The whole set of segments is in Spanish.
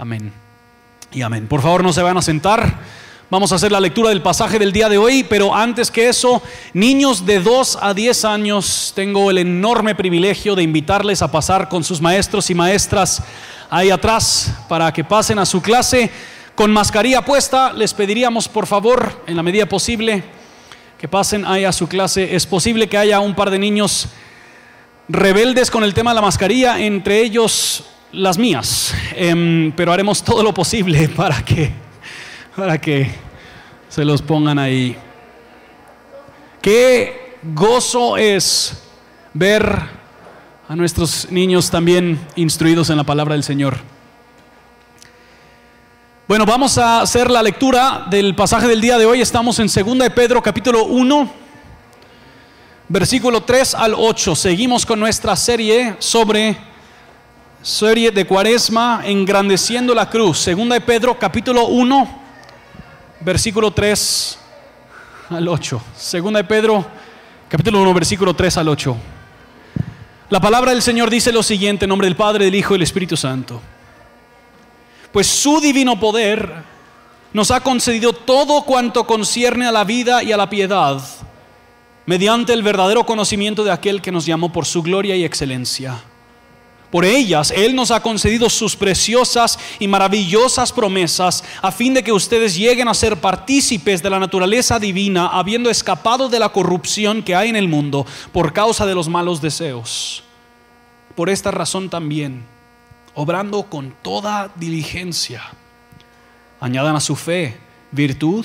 Amén. Y amén. Por favor, no se van a sentar. Vamos a hacer la lectura del pasaje del día de hoy, pero antes que eso, niños de 2 a 10 años, tengo el enorme privilegio de invitarles a pasar con sus maestros y maestras ahí atrás para que pasen a su clase con mascarilla puesta. Les pediríamos, por favor, en la medida posible, que pasen ahí a su clase. Es posible que haya un par de niños rebeldes con el tema de la mascarilla, entre ellos las mías, em, pero haremos todo lo posible para que, para que se los pongan ahí. Qué gozo es ver a nuestros niños también instruidos en la palabra del Señor. Bueno, vamos a hacer la lectura del pasaje del día de hoy. Estamos en 2 de Pedro capítulo 1, versículo 3 al 8. Seguimos con nuestra serie sobre serie de Cuaresma engrandeciendo la cruz. Segunda de Pedro capítulo 1 versículo 3 al 8. Segunda de Pedro capítulo 1 versículo 3 al 8. La palabra del Señor dice lo siguiente en nombre del Padre, del Hijo y del Espíritu Santo. Pues su divino poder nos ha concedido todo cuanto concierne a la vida y a la piedad, mediante el verdadero conocimiento de aquel que nos llamó por su gloria y excelencia por ellas Él nos ha concedido sus preciosas y maravillosas promesas a fin de que ustedes lleguen a ser partícipes de la naturaleza divina, habiendo escapado de la corrupción que hay en el mundo por causa de los malos deseos. Por esta razón también, obrando con toda diligencia, añadan a su fe virtud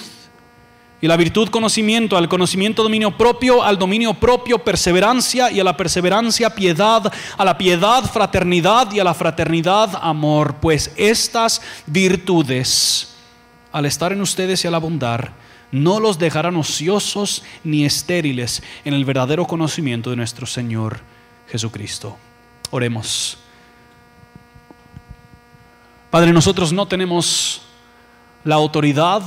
y la virtud conocimiento, al conocimiento dominio propio, al dominio propio perseverancia y a la perseverancia piedad, a la piedad fraternidad y a la fraternidad amor, pues estas virtudes, al estar en ustedes y al abundar, no los dejarán ociosos ni estériles en el verdadero conocimiento de nuestro Señor Jesucristo. Oremos. Padre, nosotros no tenemos la autoridad,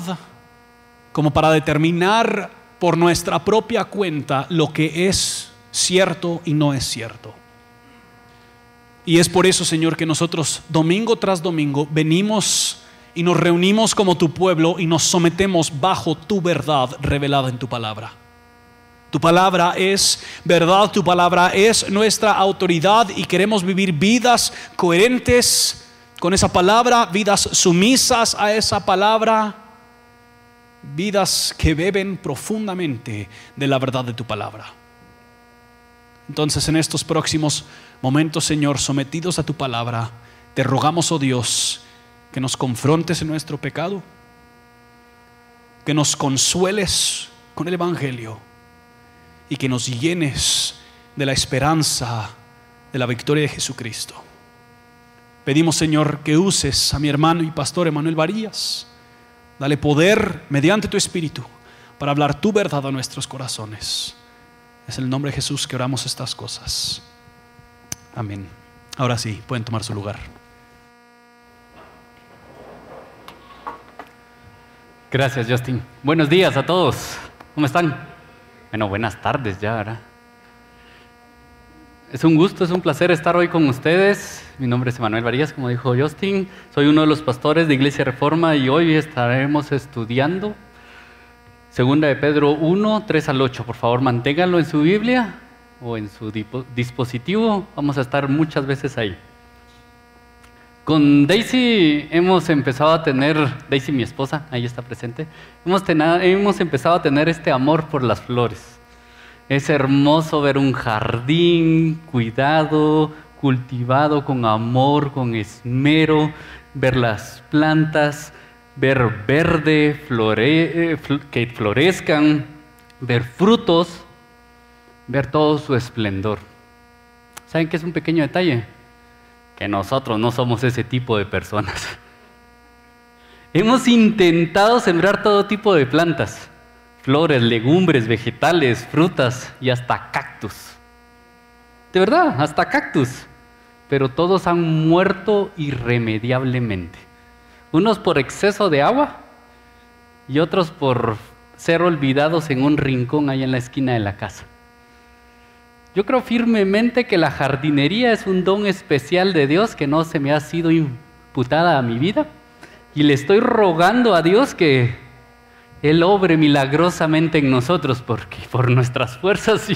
como para determinar por nuestra propia cuenta lo que es cierto y no es cierto. Y es por eso, Señor, que nosotros domingo tras domingo venimos y nos reunimos como tu pueblo y nos sometemos bajo tu verdad revelada en tu palabra. Tu palabra es verdad, tu palabra es nuestra autoridad y queremos vivir vidas coherentes con esa palabra, vidas sumisas a esa palabra vidas que beben profundamente de la verdad de tu palabra. Entonces en estos próximos momentos, Señor, sometidos a tu palabra, te rogamos, oh Dios, que nos confrontes en nuestro pecado, que nos consueles con el Evangelio y que nos llenes de la esperanza de la victoria de Jesucristo. Pedimos, Señor, que uses a mi hermano y pastor Emanuel Varías Dale poder mediante tu Espíritu para hablar tu verdad a nuestros corazones. Es el nombre de Jesús que oramos estas cosas. Amén. Ahora sí, pueden tomar su lugar. Gracias, Justin. Buenos días a todos. ¿Cómo están? Bueno, buenas tardes ya, ¿verdad? Es un gusto, es un placer estar hoy con ustedes. Mi nombre es Emanuel Varías, como dijo Justin. Soy uno de los pastores de Iglesia Reforma y hoy estaremos estudiando Segunda de Pedro 1, 3 al 8. Por favor, manténganlo en su Biblia o en su dispositivo. Vamos a estar muchas veces ahí. Con Daisy hemos empezado a tener, Daisy mi esposa, ahí está presente, hemos, hemos empezado a tener este amor por las flores. Es hermoso ver un jardín cuidado, cultivado con amor, con esmero, ver las plantas, ver verde, eh, que florezcan, ver frutos, ver todo su esplendor. ¿Saben qué es un pequeño detalle? Que nosotros no somos ese tipo de personas. Hemos intentado sembrar todo tipo de plantas flores, legumbres, vegetales, frutas y hasta cactus. De verdad, hasta cactus. Pero todos han muerto irremediablemente. Unos por exceso de agua y otros por ser olvidados en un rincón ahí en la esquina de la casa. Yo creo firmemente que la jardinería es un don especial de Dios que no se me ha sido putada a mi vida y le estoy rogando a Dios que Él obre milagrosamente en nosotros porque por nuestras fuerzas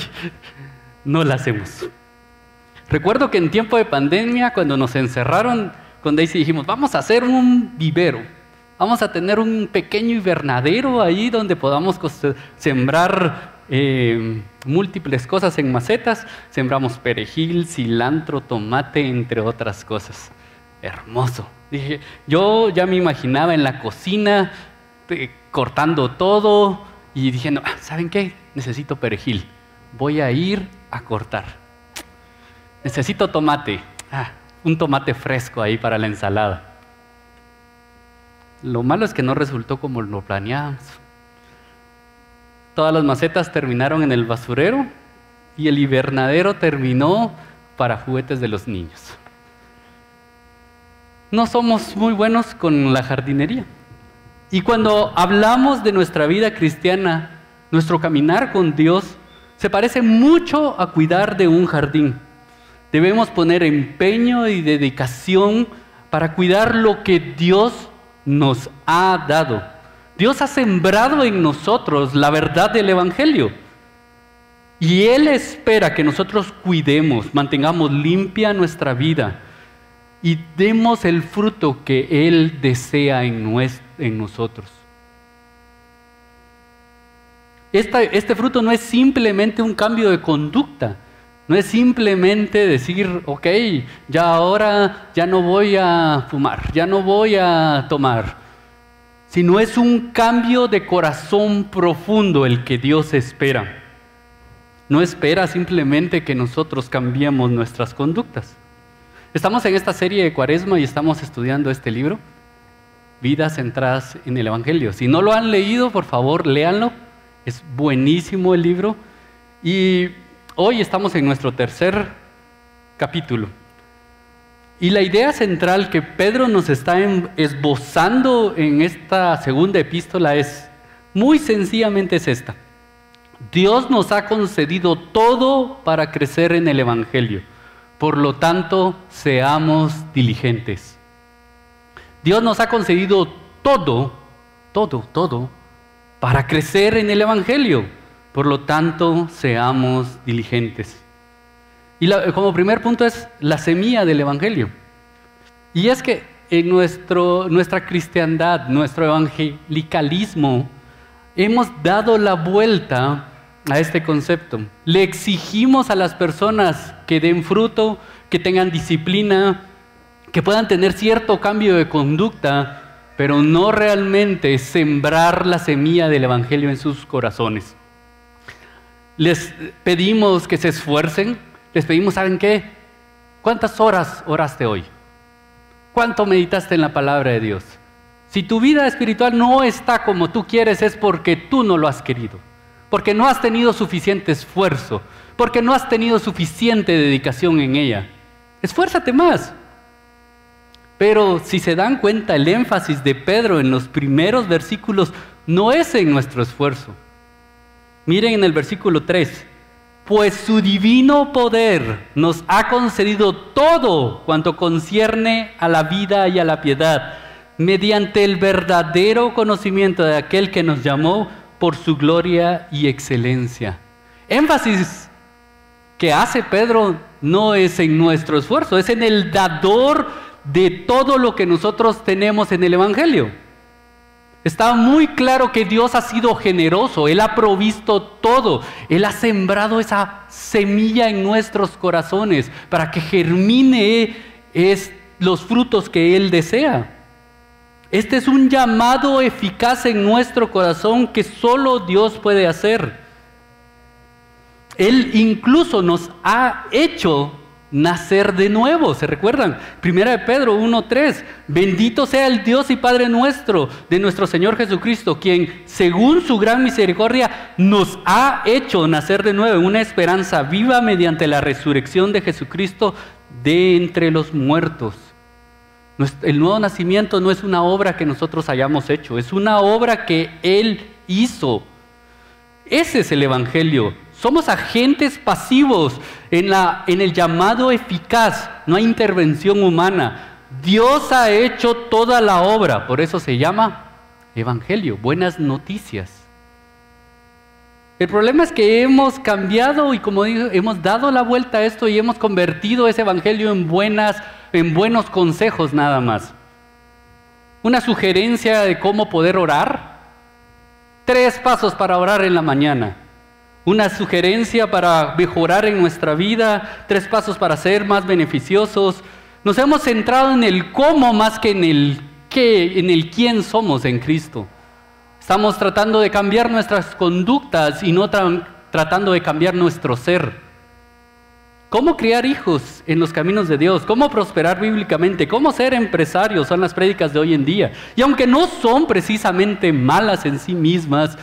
no la hacemos. Recuerdo que en tiempo de pandemia, cuando nos encerraron con Daisy, dijimos, vamos a hacer un vivero, vamos a tener un pequeño invernadero ahí donde podamos sembrar eh, múltiples cosas en macetas. Sembramos perejil, cilantro, tomate, entre otras cosas. Hermoso. Dije, yo ya me imaginaba en la cocina cortando todo y diciendo, ah, ¿saben qué? Necesito perejil. Voy a ir a cortar. Necesito tomate. Ah, un tomate fresco ahí para la ensalada. Lo malo es que no resultó como lo planeábamos. Todas las macetas terminaron en el basurero y el hibernadero terminó para juguetes de los niños. No somos muy buenos con la jardinería. Y cuando hablamos de nuestra vida cristiana, nuestro caminar con Dios se parece mucho a cuidar de un jardín. Debemos poner empeño y dedicación para cuidar lo que Dios nos ha dado. Dios ha sembrado en nosotros la verdad del Evangelio. Y Él espera que nosotros cuidemos, mantengamos limpia nuestra vida y demos el fruto que Él desea en, en nosotros. este fruto no es simplemente un cambio de conducta, no es simplemente decir, ok, ya ahora ya no voy a fumar, ya no voy a tomar, sino es un cambio de corazón profundo el que Dios espera. No espera simplemente que nosotros cambiemos nuestras conductas. Estamos en esta serie de Cuaresma y estamos estudiando este libro, Vidas centradas en el Evangelio. Si no lo han leído, por favor, léanlo. Es buenísimo el libro. Y Hoy estamos en nuestro tercer capítulo. Y la idea central que Pedro nos está esbozando en esta segunda epístola es, muy sencillamente es esta. Dios nos ha concedido todo para crecer en el Evangelio. Por lo tanto, seamos diligentes. Dios nos ha concedido todo, todo, todo, para crecer en el Evangelio. Por lo tanto, seamos diligentes. Y como primer punto es la semilla del Evangelio. Y es que en nuestro, nuestra cristiandad, nuestro evangelicalismo, hemos dado la vuelta a este concepto. Le exigimos a las personas que den fruto, que tengan disciplina, que puedan tener cierto cambio de conducta, pero no realmente sembrar la semilla del Evangelio en sus corazones. Les pedimos que se esfuercen, les pedimos, ¿saben qué? ¿Cuántas horas oraste hoy? ¿Cuánto meditaste en la palabra de Dios? Si tu vida espiritual no está como tú quieres es porque tú no lo has querido, porque no has tenido suficiente esfuerzo, porque no has tenido suficiente dedicación en ella. Esfuérzate más. Pero si se dan cuenta, el énfasis de Pedro en los primeros versículos no es en nuestro esfuerzo, Miren en el versículo 3, pues su divino poder nos ha concedido todo cuanto concierne a la vida y a la piedad, mediante el verdadero conocimiento de aquel que nos llamó por su gloria y excelencia. Énfasis que hace Pedro no es en nuestro esfuerzo, es en el dador de todo lo que nosotros tenemos en el Evangelio. Está muy claro que Dios ha sido generoso, Él ha provisto todo, Él ha sembrado esa semilla en nuestros corazones para que germine los frutos que Él desea. Este es un llamado eficaz en nuestro corazón que solo Dios puede hacer. Él incluso nos ha hecho nacer de nuevo. ¿Se recuerdan? Primera de Pedro 1.3. Bendito sea el Dios y Padre nuestro, de nuestro Señor Jesucristo, quien según su gran misericordia nos ha hecho nacer de nuevo en una esperanza viva mediante la resurrección de Jesucristo de entre los muertos. El nuevo nacimiento no es una obra que nosotros hayamos hecho, es una obra que Él hizo. Ese es el Evangelio. Somos agentes pasivos en, la, en el llamado eficaz. No hay intervención humana. Dios ha hecho toda la obra, por eso se llama Evangelio, buenas noticias. El problema es que hemos cambiado y como digo, hemos dado la vuelta a esto y hemos convertido ese evangelio en buenas en buenos consejos nada más. Una sugerencia de cómo poder orar. Tres pasos para orar en la mañana. Una sugerencia para mejorar en nuestra vida. Tres pasos para ser más beneficiosos. Nos hemos centrado en el cómo más que en el qué, en el quién somos en Cristo. Estamos tratando de cambiar nuestras conductas y no tratando de cambiar nuestro ser. ¿Cómo criar hijos en los caminos de Dios? ¿Cómo prosperar bíblicamente? ¿Cómo ser empresarios? Son las prédicas de hoy en día. Y aunque no son precisamente malas en sí mismas,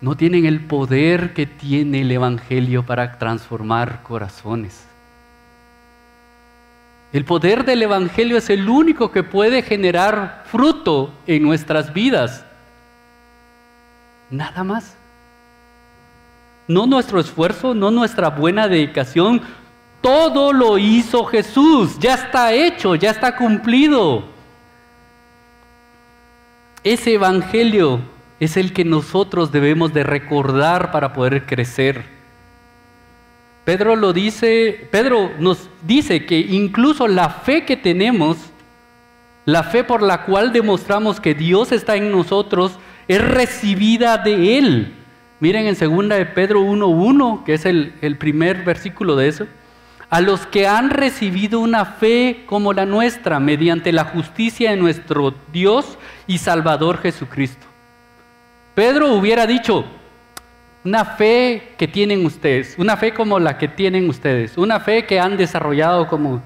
no tienen el poder que tiene el Evangelio para transformar corazones. El poder del Evangelio es el único que puede generar fruto en nuestras vidas. Nada más. No nuestro esfuerzo, no nuestra buena dedicación. Todo lo hizo Jesús. Ya está hecho, ya está cumplido. Ese evangelio es el que nosotros debemos de recordar para poder crecer. Pedro lo dice, Pedro nos dice que incluso la fe que tenemos, la fe por la cual demostramos que Dios está en nosotros, es recibida de Él. Miren en 2 de Pedro 1.1, que es el, el primer versículo de eso. A los que han recibido una fe como la nuestra, mediante la justicia de nuestro Dios y Salvador Jesucristo. Pedro hubiera dicho, una fe que tienen ustedes, una fe como la que tienen ustedes, una fe que han desarrollado como,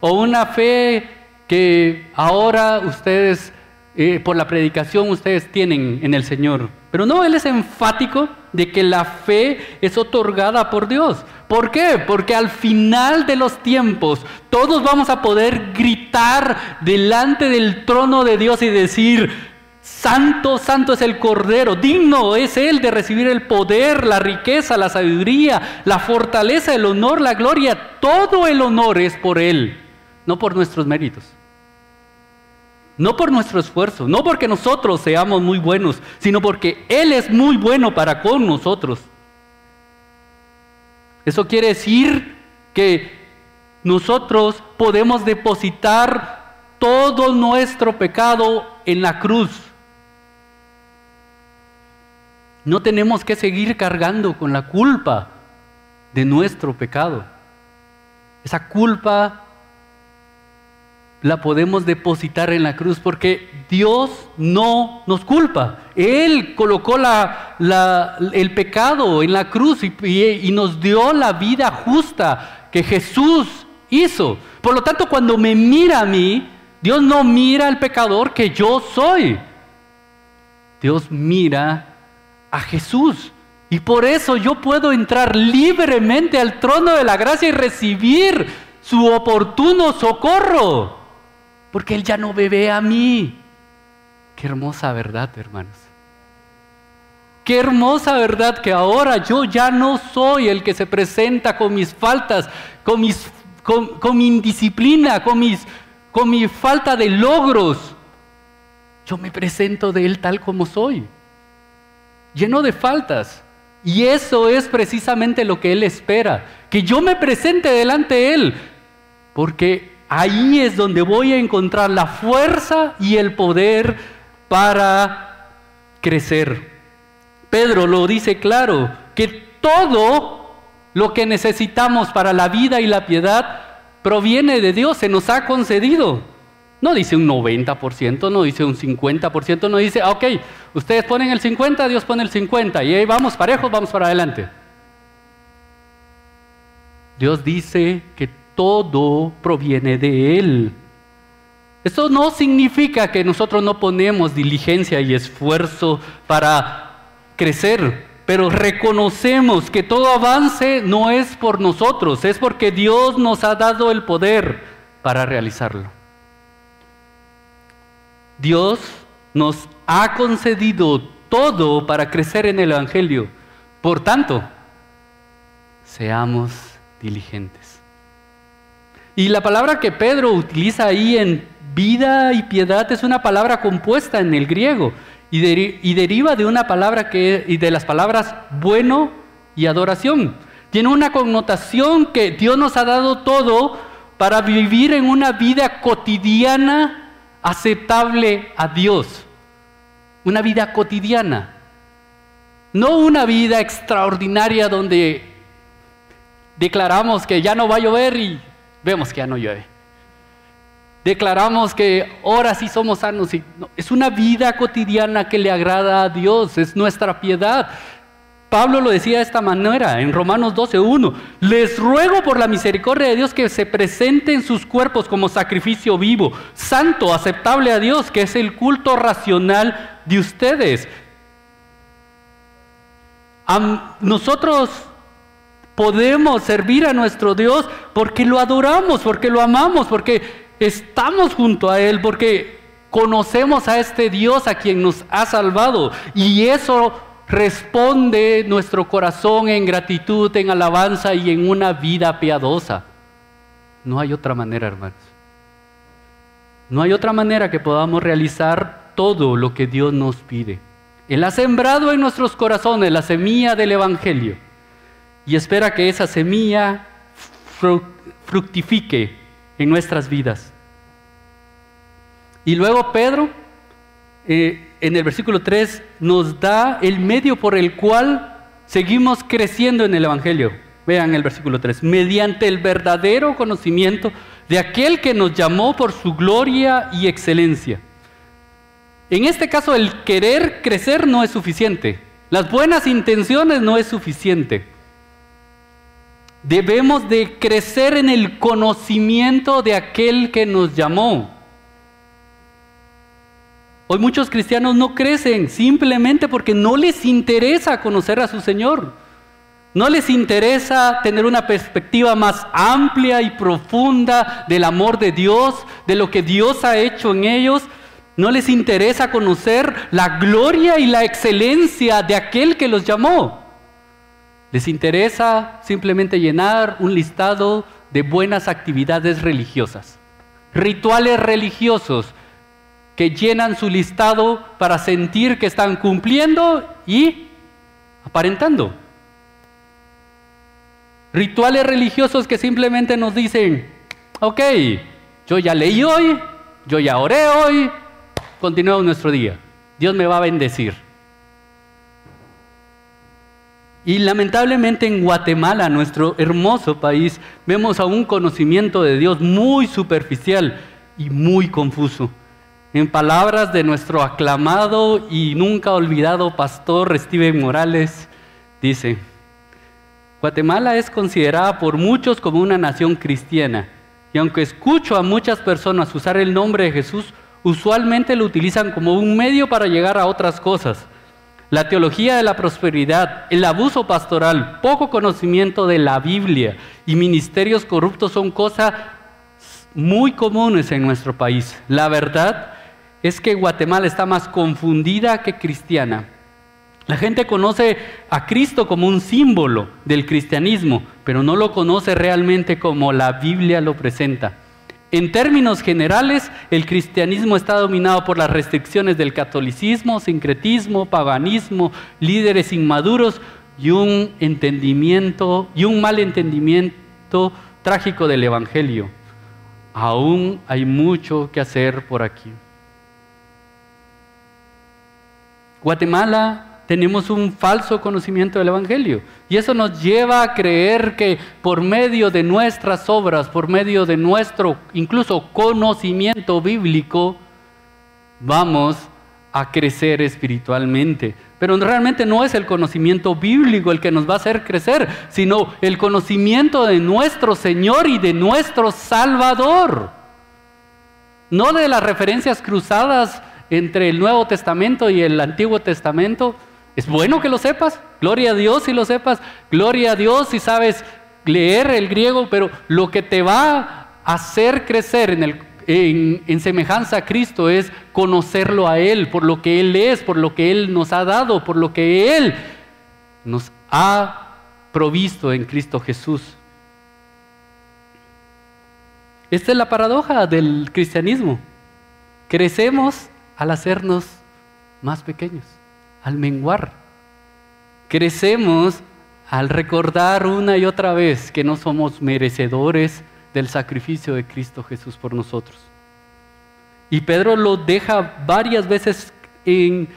o una fe que ahora ustedes eh, por la predicación ustedes tienen en el Señor. Pero no, Él es enfático de que la fe es otorgada por Dios. ¿Por qué? Porque al final de los tiempos todos vamos a poder gritar delante del trono de Dios y decir, Santo, santo es el Cordero, digno es Él de recibir el poder, la riqueza, la sabiduría, la fortaleza, el honor, la gloria. Todo el honor es por Él, no por nuestros méritos. No por nuestro esfuerzo, no porque nosotros seamos muy buenos, sino porque Él es muy bueno para con nosotros. Eso quiere decir que nosotros podemos depositar todo nuestro pecado en la cruz. No tenemos que seguir cargando con la culpa de nuestro pecado. Esa culpa la podemos depositar en la cruz porque Dios no nos culpa. Él colocó el pecado en la cruz y, y nos dio la vida justa que Jesús hizo. Por lo tanto, cuando me mira a mí, Dios no mira al pecador que yo soy. Dios mira a Jesús. Y por eso yo puedo entrar libremente al trono de la gracia y recibir su oportuno socorro porque Él ya no bebe a mí. Qué hermosa verdad, hermanos. Qué hermosa verdad que ahora yo ya no soy el que se presenta con mis faltas, con, mis, con, mi indisciplina, con, mis, con mi falta de logros. Yo me presento de Él tal como soy, lleno de faltas. Y eso es precisamente lo que Él espera, que yo me presente delante de Él, porque Ahí es donde voy a encontrar la fuerza y el poder para crecer. Pedro lo dice claro, que todo lo que necesitamos para la vida y la piedad proviene de Dios, se nos ha concedido. No dice un 90%, no dice un 50%, no dice, ah, ok, ustedes ponen el 50, Dios pone el 50, y ahí vamos parejos, vamos para adelante. Dios dice que todo proviene de Él. Esto no significa que nosotros no ponemos diligencia y esfuerzo para crecer, pero reconocemos que todo avance no es por nosotros, es porque Dios nos ha dado el poder para realizarlo. Dios nos ha concedido todo para crecer en el Evangelio. Por tanto, seamos diligentes. Y la palabra que Pedro utiliza ahí en vida y piedad es una palabra compuesta en el griego y, deriva de una palabra que de las palabras bueno y adoración. Tiene una connotación que Dios nos ha dado todo para vivir en una vida cotidiana aceptable a Dios. Una vida cotidiana. No una vida extraordinaria donde declaramos que ya no va a llover y vemos que ya no llueve. Declaramos que ahora sí somos sanos. Y es una vida cotidiana que le agrada a Dios, es nuestra piedad. Pablo lo decía de esta manera en Romanos 12.1. Les ruego por la misericordia de Dios que se presenten sus cuerpos como sacrificio vivo, santo, aceptable a Dios, que es el culto racional de ustedes. nosotros podemos servir a nuestro Dios porque lo adoramos, porque lo amamos, porque estamos junto a Él, porque conocemos a este Dios a quien nos ha salvado. Y eso responde nuestro corazón en gratitud, en alabanza y en una vida piadosa. No hay otra manera, hermanos. No hay otra manera que podamos realizar todo lo que Dios nos pide. Él ha sembrado en nuestros corazones la semilla del Evangelio y espera que esa semilla fructifique en nuestras vidas. Y luego Pedro eh, en el versículo 3 nos da el medio por el cual seguimos creciendo en el Evangelio. Vean el versículo 3, mediante el verdadero conocimiento de aquel que nos llamó por su gloria y excelencia. En este caso el querer crecer no es suficiente, las buenas intenciones no es suficiente. Debemos de crecer en el conocimiento de aquel que nos llamó. Hoy muchos cristianos no crecen simplemente porque no les interesa conocer a su Señor. No les interesa tener una perspectiva más amplia y profunda del amor de Dios, de lo que Dios ha hecho en ellos. No les interesa conocer la gloria y la excelencia de aquel que los llamó. Les interesa simplemente llenar un listado de buenas actividades religiosas, rituales religiosos que llenan su listado para sentir que están cumpliendo y aparentando. Rituales religiosos que simplemente nos dicen, ok, yo ya leí hoy, yo ya oré hoy, continuamos nuestro día. Dios me va a bendecir. Y lamentablemente en Guatemala, nuestro hermoso país, vemos a un conocimiento de Dios muy superficial y muy confuso. En palabras de nuestro aclamado y nunca olvidado pastor Steven Morales, dice, Guatemala es considerada por muchos como una nación cristiana, y aunque escucho a muchas personas usar el nombre de Jesús, usualmente lo utilizan como un medio para llegar a otras cosas. La teología de la prosperidad, el abuso pastoral, poco conocimiento de la Biblia y ministerios corruptos son cosas muy comunes en nuestro país. La verdad es que Guatemala está más confundida que cristiana. La gente conoce a Cristo como un símbolo del cristianismo, pero no lo conoce realmente como la Biblia lo presenta. En términos generales, el cristianismo está dominado por las restricciones del catolicismo, sincretismo, paganismo, líderes inmaduros y un entendimiento y un mal entendimiento trágico del evangelio. Aún hay mucho que hacer por aquí. Guatemala tenemos un falso conocimiento del Evangelio. Y eso nos lleva a creer que por medio de nuestras obras, por medio de nuestro incluso conocimiento bíblico, vamos a crecer espiritualmente. Pero realmente no es el conocimiento bíblico el que nos va a hacer crecer, sino el conocimiento de nuestro Señor y de nuestro Salvador. No de las referencias cruzadas entre el Nuevo Testamento y el Antiguo Testamento. Es bueno que lo sepas, gloria a Dios si lo sepas, gloria a Dios si sabes leer el griego, pero lo que te va a hacer crecer en, el, en, semejanza a Cristo es conocerlo a Él, por lo que Él es, por lo que Él nos ha dado, por lo que Él nos ha provisto en Cristo Jesús. Esta es la paradoja del cristianismo. Crecemos al hacernos más pequeños, al menguar. Crecemos al recordar una y otra vez que no somos merecedores del sacrificio de Cristo Jesús por nosotros. Y Pedro lo deja varias veces en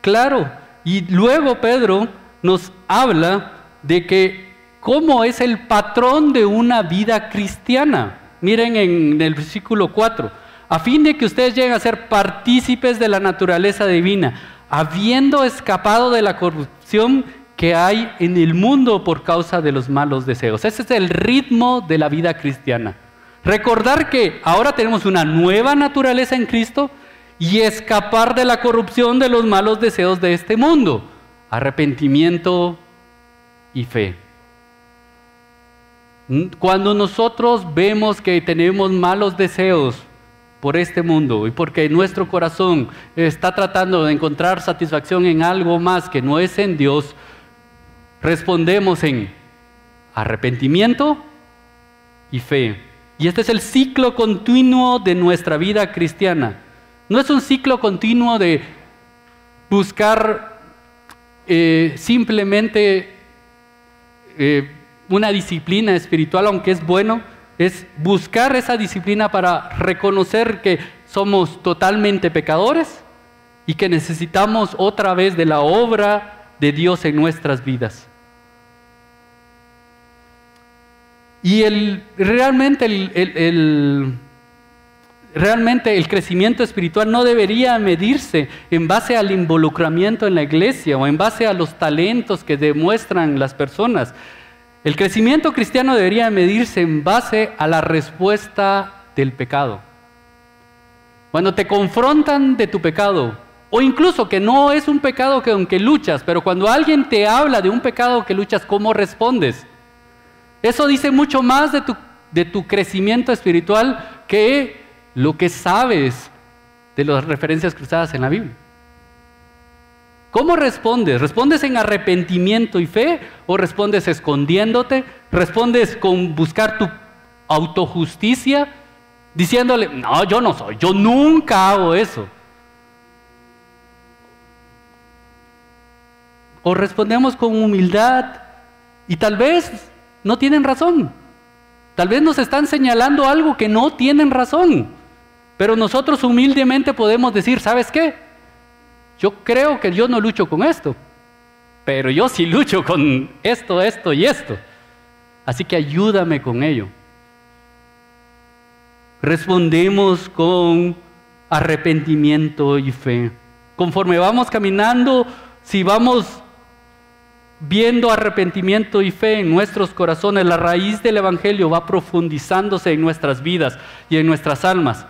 claro. Y luego Pedro nos habla de que cómo es el patrón de una vida cristiana. Miren en el versículo 4, a fin de que ustedes lleguen a ser partícipes de la naturaleza divina, habiendo escapado de la corrupción que hay en el mundo por causa de los malos deseos. Ese es el ritmo de la vida cristiana. Recordar que ahora tenemos una nueva naturaleza en Cristo y escapar de la corrupción de los malos deseos de este mundo. Arrepentimiento y fe. Cuando nosotros vemos que tenemos malos deseos por este mundo y porque nuestro corazón está tratando de encontrar satisfacción en algo más que no es en Dios, respondemos en arrepentimiento y fe. Y este es el ciclo continuo de nuestra vida cristiana. No es un ciclo continuo de buscar eh, simplemente eh, una disciplina espiritual, aunque es bueno, es buscar esa disciplina para reconocer que somos totalmente pecadores y que necesitamos otra vez de la obra de Dios en nuestras vidas. Y el, realmente, el, realmente el crecimiento espiritual no debería medirse en base al involucramiento en la iglesia o en base a los talentos que demuestran las personas. El crecimiento cristiano debería medirse en base a la respuesta del pecado. Cuando te confrontan de tu pecado, o incluso que no es un pecado que aunque luchas, pero cuando alguien te habla de un pecado que luchas, ¿cómo respondes? Eso dice mucho más de tu, de tu crecimiento espiritual que lo que sabes de las referencias cruzadas en la Biblia. ¿Cómo respondes? ¿Respondes en arrepentimiento y fe o respondes escondiéndote? ¿Respondes con buscar tu autojusticia? Diciéndole, no, yo no soy, yo nunca hago eso. O respondemos con humildad y tal vez no tienen razón. Tal vez nos están señalando algo que no tienen razón. Pero nosotros humildemente podemos decir, ¿sabes qué? Yo creo que yo no lucho con esto, pero yo sí lucho con esto, esto y esto. Así que ayúdame con ello. Respondemos con arrepentimiento y fe. Conforme vamos caminando, si vamos viendo arrepentimiento y fe en nuestros corazones, la raíz del Evangelio va profundizándose en nuestras vidas y en nuestras almas.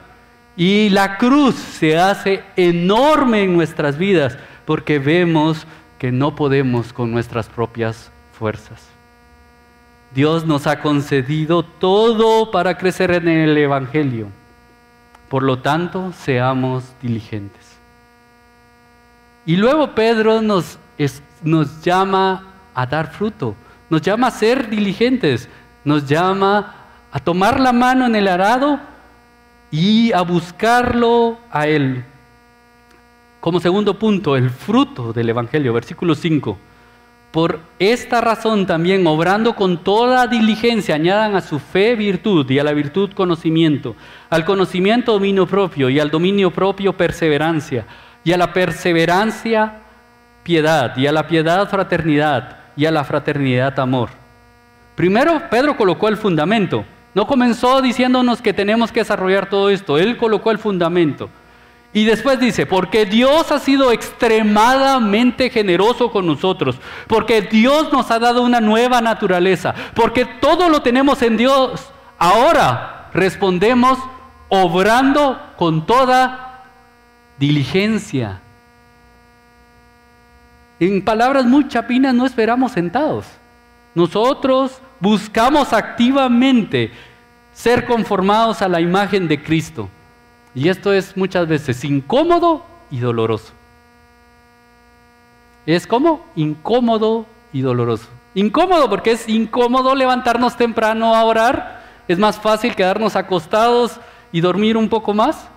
Y la cruz se hace enorme en nuestras vidas porque vemos que no podemos con nuestras propias fuerzas. Dios nos ha concedido todo para crecer en el Evangelio. Por lo tanto, seamos diligentes. Y luego Pedro nos nos llama a dar fruto, nos llama a ser diligentes, nos llama a tomar la mano en el arado y a buscarlo a Él. Como segundo punto, el fruto del Evangelio, versículo 5. Por esta razón también, obrando con toda diligencia, añadan a su fe virtud y a la virtud conocimiento, al conocimiento dominio propio y al dominio propio perseverancia y a la perseverancia piedad, y a la piedad fraternidad, y a la fraternidad amor. Primero, Pedro colocó el fundamento. No comenzó diciéndonos que tenemos que desarrollar todo esto. Él colocó el fundamento. Y después dice, porque Dios ha sido extremadamente generoso con nosotros, porque Dios nos ha dado una nueva naturaleza, porque todo lo tenemos en Dios. Ahora respondemos obrando con toda diligencia, en palabras muy chapinas, no esperamos sentados. Nosotros buscamos activamente ser conformados a la imagen de Cristo. Y esto es muchas veces incómodo y doloroso. Es como incómodo y doloroso. Incómodo porque es incómodo levantarnos temprano a orar Es más fácil quedarnos acostados y dormir un poco más.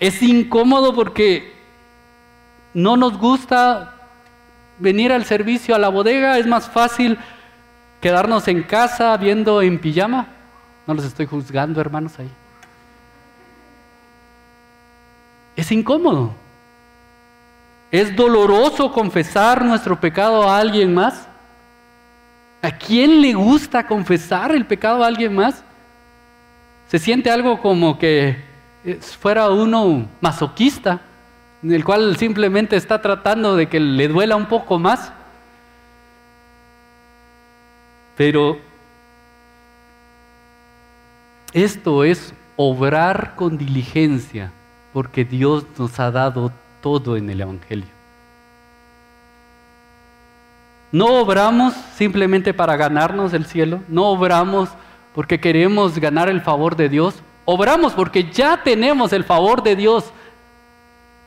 Es incómodo porque no nos gusta venir al servicio a la bodega. Es más fácil quedarnos en casa viendo en pijama. No los estoy juzgando, hermanos, ahí. Es incómodo. Es doloroso confesar nuestro pecado a alguien más. ¿A quién le gusta confesar el pecado a alguien más? Se siente algo como que fuera uno masoquista, en el cual simplemente está tratando de que le duela un poco más. Pero esto es obrar con diligencia, porque Dios nos ha dado todo en el Evangelio. No obramos simplemente para ganarnos el cielo, no obramos porque queremos ganar el favor de Dios, obramos porque ya tenemos el favor de Dios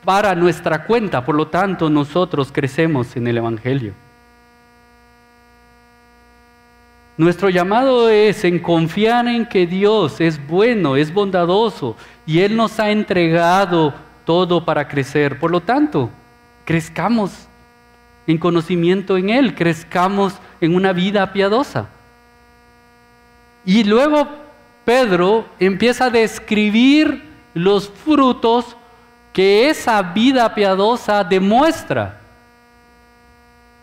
para nuestra cuenta, por lo tanto nosotros crecemos en el Evangelio. Nuestro llamado es en confiar en que Dios es bueno, es bondadoso y Él nos ha entregado todo para crecer. Por lo tanto, crezcamos en conocimiento en Él, crezcamos en una vida piadosa. Y luego Pedro empieza a describir los frutos que esa vida piadosa demuestra.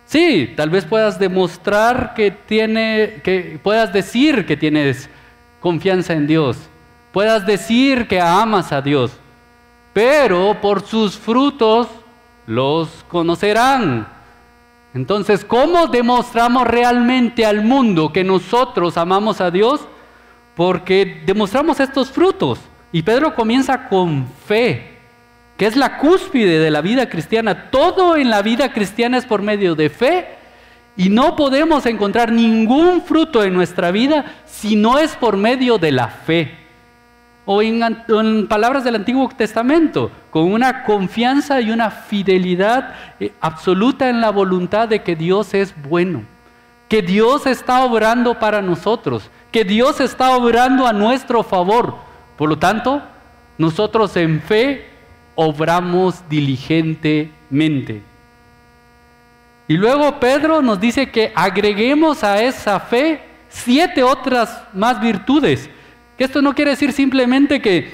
Sí, tal vez puedas demostrar que tiene, que puedas decir que tienes confianza en Dios, puedas decir que amas a Dios, pero por sus frutos los conocerán. Entonces, ¿cómo demostramos realmente al mundo que nosotros amamos a Dios? Porque demostramos estos frutos. Y Pedro comienza con fe, que es la cúspide de la vida cristiana. Todo en la vida cristiana es por medio de fe. Y no podemos encontrar ningún fruto en nuestra vida si no es por medio de la fe o en, palabras del Antiguo Testamento, con una confianza y una fidelidad eh, absoluta en la voluntad de que Dios es bueno, que Dios está obrando para nosotros, que Dios está obrando a nuestro favor. Por lo tanto, nosotros en fe obramos diligentemente. Y luego Pedro nos dice que agreguemos a esa fe siete otras más virtudes que esto no quiere decir simplemente que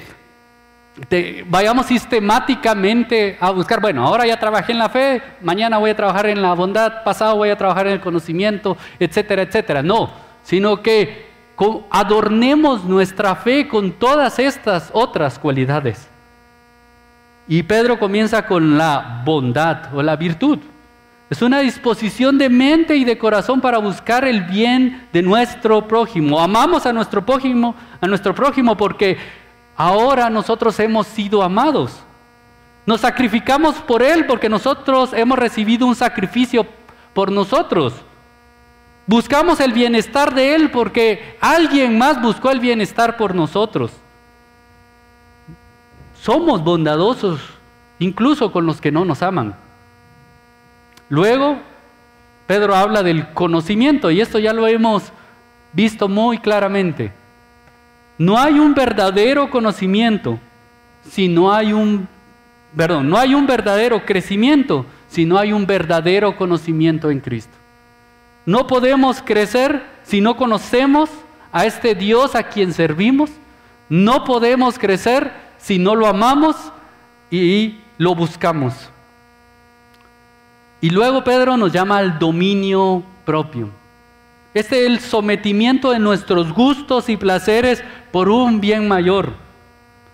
vayamos sistemáticamente a buscar, bueno, ahora ya trabajé en la fe, mañana voy a trabajar en la bondad, pasado voy a trabajar en el conocimiento, etcétera, etcétera. No, sino que adornemos nuestra fe con todas estas otras cualidades. Y Pedro comienza con la bondad o la virtud. Es una disposición de mente y de corazón para buscar el bien de nuestro prójimo. Amamos a nuestro prójimo, a nuestro prójimo porque ahora nosotros hemos sido amados. Nos sacrificamos por él porque nosotros hemos recibido un sacrificio por nosotros. Buscamos el bienestar de él porque alguien más buscó el bienestar por nosotros. Somos bondadosos incluso con los que no nos aman. Luego, Pedro habla del conocimiento y esto ya lo hemos visto muy claramente. No hay un verdadero conocimiento si no hay un, perdón, no hay un verdadero crecimiento si no hay un verdadero conocimiento en Cristo. No podemos crecer si no conocemos a este Dios a quien servimos. No podemos crecer si no lo amamos y lo buscamos. Y luego Pedro nos llama al dominio propio. Es el sometimiento de nuestros gustos y placeres por un bien mayor.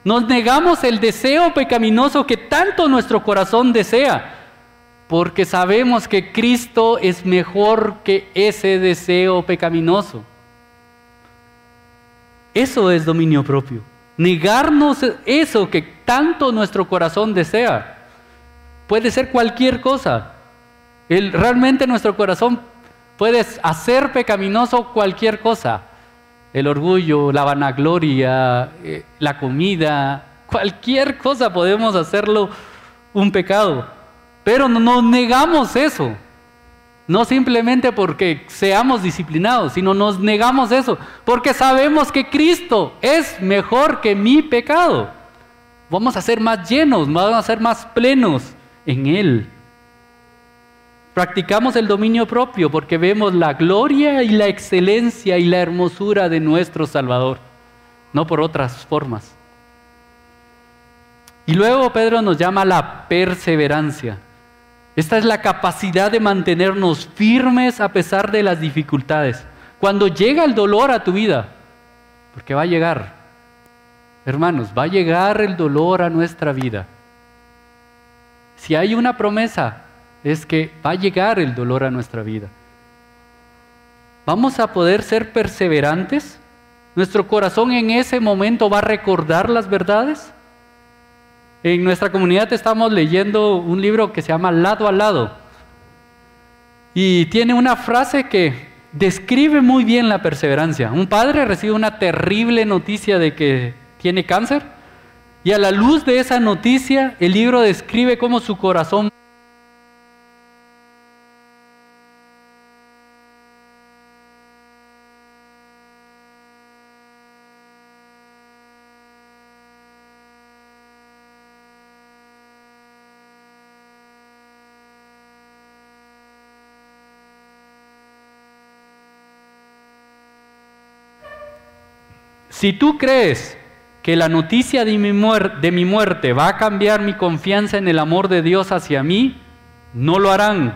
Nos negamos el deseo pecaminoso que tanto nuestro corazón desea, porque sabemos que Cristo es mejor que ese deseo pecaminoso. Eso es dominio propio. Negarnos eso que tanto nuestro corazón desea. Puede ser cualquier cosa realmente nuestro corazón puede hacer pecaminoso cualquier cosa. El orgullo, la vanagloria, eh, la comida, cualquier cosa podemos hacerlo un pecado. Pero no negamos eso. No simplemente porque seamos disciplinados, sino nos negamos eso, porque sabemos que Cristo es mejor que mi pecado. Vamos a ser más llenos, vamos a ser más plenos en Él. Practicamos el dominio propio porque vemos la gloria y la excelencia y la hermosura de nuestro Salvador, no por otras formas. Y luego Pedro nos llama la perseverancia. Esta es la capacidad de mantenernos firmes a pesar de las dificultades. Cuando llega el dolor a tu vida, porque va a llegar, hermanos, va a llegar el dolor a nuestra vida. Si hay una promesa, es que va a llegar el dolor a nuestra vida. ¿Vamos a poder ser perseverantes? ¿Nuestro corazón en ese momento va a recordar las verdades? En nuestra comunidad estamos leyendo un libro que se llama Lado a Lado. Y tiene una frase que describe muy bien la perseverancia. Un padre recibe una terrible noticia de que tiene cáncer y a la luz de esa noticia el libro describe cómo su corazón Si tú crees que la noticia de mi, muerte va a cambiar mi confianza en el amor de Dios hacia mí, no lo harán.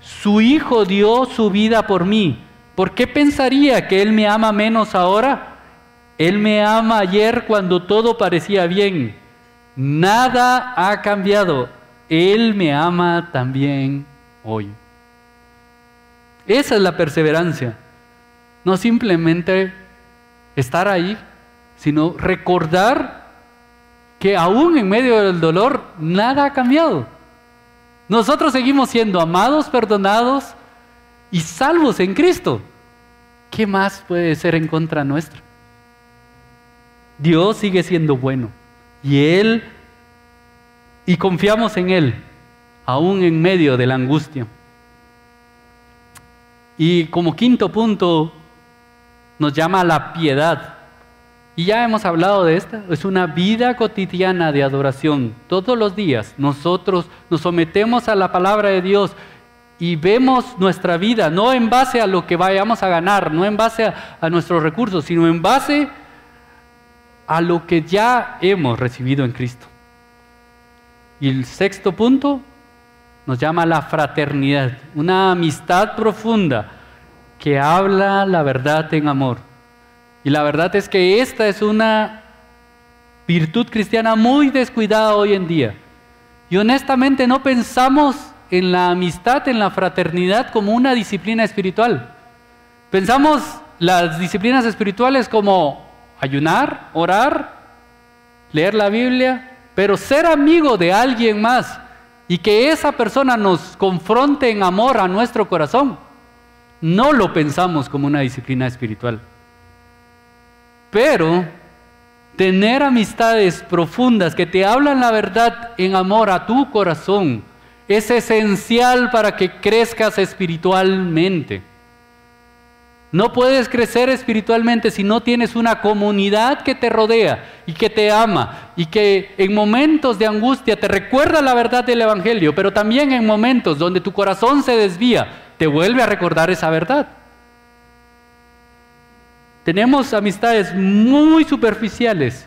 Su Hijo dio su vida por mí. ¿Por qué pensaría que Él me ama menos ahora? Él me ama ayer cuando todo parecía bien. Nada ha cambiado. Él me ama también hoy. Esa es la perseverancia. No simplemente estar ahí, sino recordar que aún en medio del dolor nada ha cambiado. Nosotros seguimos siendo amados, perdonados y salvos en Cristo. ¿Qué más puede ser en contra nuestra? Dios sigue siendo bueno y Él, y confiamos en Él, aún en medio de la angustia. Y como quinto punto, nos llama a la piedad. Y ya hemos hablado de esta, es una vida cotidiana de adoración. Todos los días nosotros nos sometemos a la palabra de Dios y vemos nuestra vida, no en base a lo que vayamos a ganar, no en base a, a nuestros recursos, sino en base a lo que ya hemos recibido en Cristo. Y el sexto punto nos llama la fraternidad, una amistad profunda que habla la verdad en amor. Y la verdad es que esta es una virtud cristiana muy descuidada hoy en día. Y honestamente no pensamos en la amistad, en la fraternidad como una disciplina espiritual. Pensamos las disciplinas espirituales como ayunar, orar, leer la Biblia, pero ser amigo de alguien más y que esa persona nos confronte en amor a nuestro corazón no lo pensamos como una disciplina espiritual. Pero tener amistades profundas que te hablan la verdad en amor a tu corazón es esencial para que crezcas espiritualmente. No puedes crecer espiritualmente si no tienes una comunidad que te rodea y que te ama y que en momentos de angustia te recuerda la verdad del Evangelio, pero también en momentos donde tu corazón se desvía, te vuelve a recordar esa verdad. Tenemos amistades muy superficiales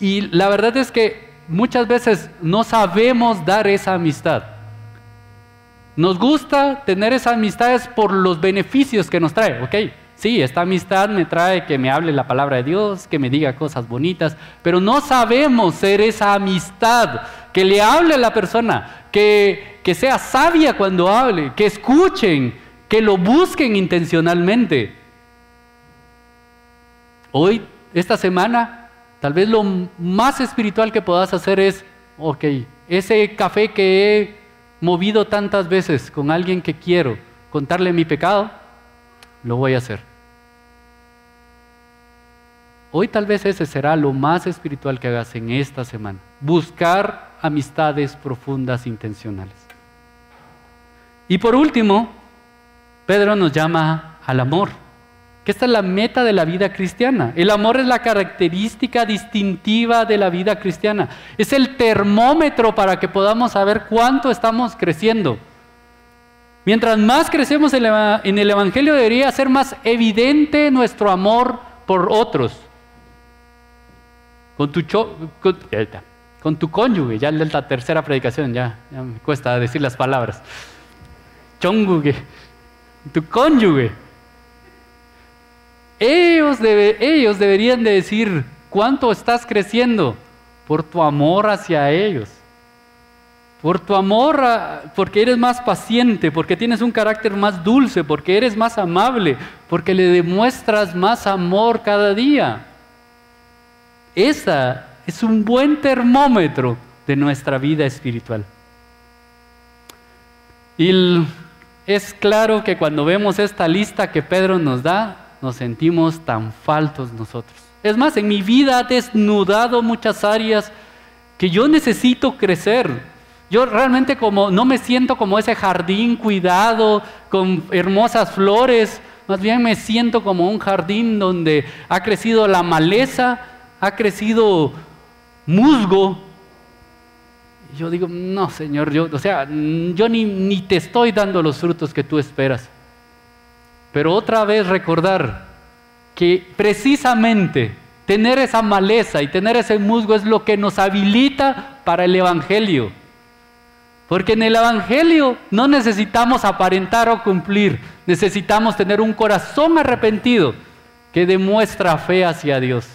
y la verdad es que muchas veces no sabemos dar esa amistad. Nos gusta tener esas amistades por los beneficios que nos trae, ¿ok? Sí, esta amistad me trae que me hable la palabra de Dios, que me diga cosas bonitas, pero no sabemos ser esa amistad que le hable a la persona, que, que sea sabia cuando hable, que escuchen, que lo busquen intencionalmente. Hoy, esta semana, tal vez lo más espiritual que puedas hacer es, ok, ese café que he movido tantas veces con alguien que quiero, contarle mi pecado, lo voy a hacer. Hoy tal vez ese será lo más espiritual que hagas en esta semana. Buscar amistades profundas intencionales. Y por último, Pedro nos llama al amor, que esta es la meta de la vida cristiana. El amor es la característica distintiva de la vida cristiana. Es el termómetro para que podamos saber cuánto estamos creciendo. Mientras más crecemos en el Evangelio debería ser más evidente nuestro amor por otros. Con tu, con, tu cónyuge, ya es la tercera predicación, ya, me cuesta decir las palabras. Chonguge, tu cónyuge. Ellos, ellos deberían de decir cuánto estás creciendo por tu amor hacia ellos por tu amor, porque eres más paciente, porque tienes un carácter más dulce, porque eres más amable, porque le demuestras más amor cada día. Esa es un buen termómetro de nuestra vida espiritual. Y es claro que cuando vemos esta lista que Pedro nos da, nos sentimos tan faltos nosotros. Es más, en mi vida ha desnudado muchas áreas que yo necesito crecer yo realmente como no me siento como ese jardín cuidado con hermosas flores, más bien me siento como un jardín donde ha crecido la maleza, ha crecido musgo. Yo digo, no, Señor, yo, o sea, yo ni, ni te estoy dando los frutos que tú esperas. Pero otra vez recordar que precisamente tener esa maleza y tener ese musgo es lo que nos habilita para el Evangelio. Porque en el Evangelio no necesitamos aparentar o cumplir, necesitamos tener un corazón arrepentido que demuestra fe hacia Dios.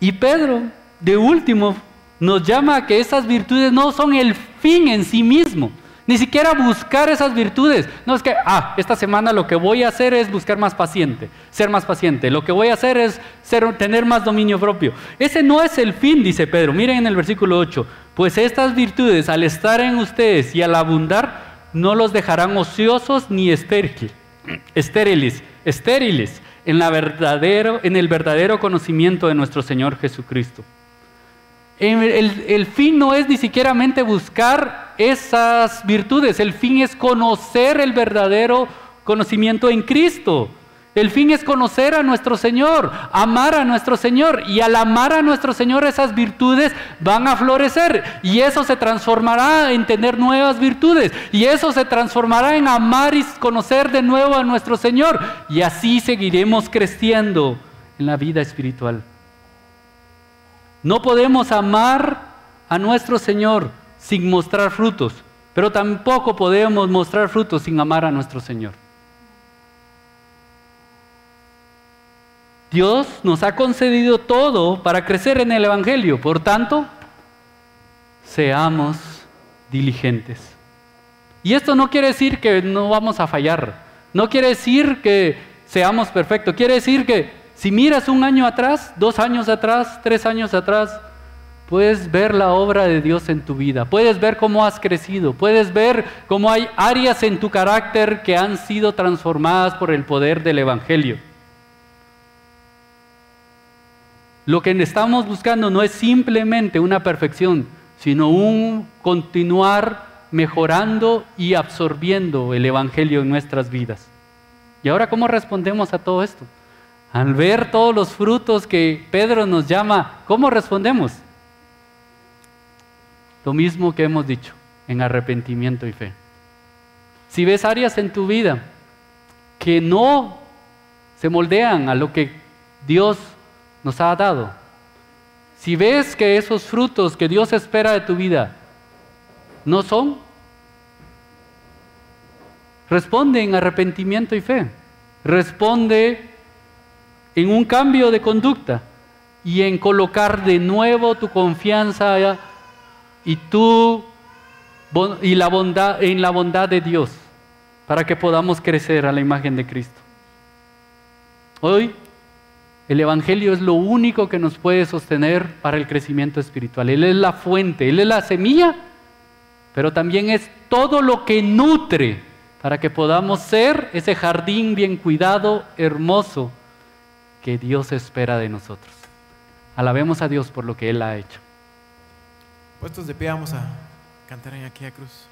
Y Pedro, de último, nos llama a que esas virtudes no son el fin en sí mismo, ni siquiera buscar esas virtudes. No es que, ah, esta semana lo que voy a hacer es buscar más paciente, ser más paciente. Lo que voy a hacer es ser, tener más dominio propio. Ese no es el fin, dice Pedro. Miren en el versículo 8. Pues estas virtudes, al estar en ustedes y al abundar, no los dejarán ociosos ni estériles, estériles, en, la verdadero, en el verdadero conocimiento de nuestro Señor Jesucristo. El, fin no es ni siquiera buscar esas virtudes, el fin es conocer el verdadero conocimiento en Cristo. El fin es conocer a nuestro Señor, amar a nuestro Señor. Y al amar a nuestro Señor esas virtudes van a florecer. Y eso se transformará en tener nuevas virtudes. Y eso se transformará en amar y conocer de nuevo a nuestro Señor. Y así seguiremos creciendo en la vida espiritual. No podemos amar a nuestro Señor sin mostrar frutos, pero tampoco podemos mostrar frutos sin amar a nuestro Señor. Dios nos ha concedido todo para crecer en el Evangelio, por tanto, seamos diligentes. Y esto no quiere decir que no vamos a fallar, no quiere decir que seamos perfectos, quiere decir que si miras un año atrás, dos años atrás, tres años atrás, puedes ver la obra de Dios en tu vida, puedes ver cómo has crecido, puedes ver cómo hay áreas en tu carácter que han sido transformadas por el poder del Evangelio. Lo que estamos buscando no es simplemente una perfección, sino un continuar mejorando y absorbiendo el Evangelio en nuestras vidas. ¿Y ahora cómo respondemos a todo esto? Al ver todos los frutos que Pedro nos llama, ¿cómo respondemos? Lo mismo que hemos dicho, en arrepentimiento y fe. Si ves áreas en tu vida que no se moldean a lo que Dios nos ha dado, si ves que esos frutos que Dios espera de tu vida no son, responde en arrepentimiento y fe. Responde en un cambio de conducta y en colocar de nuevo tu confianza y tú y la bondad en la bondad de Dios para que podamos crecer a la imagen de Cristo. Hoy el evangelio es lo único que nos puede sostener para el crecimiento espiritual. Él es la fuente, él es la semilla, pero también es todo lo que nutre para que podamos ser ese jardín bien cuidado, hermoso que Dios espera de nosotros. Alabemos a Dios por lo que Él ha hecho. Puestos de pie, vamos a cantar en aquella cruz.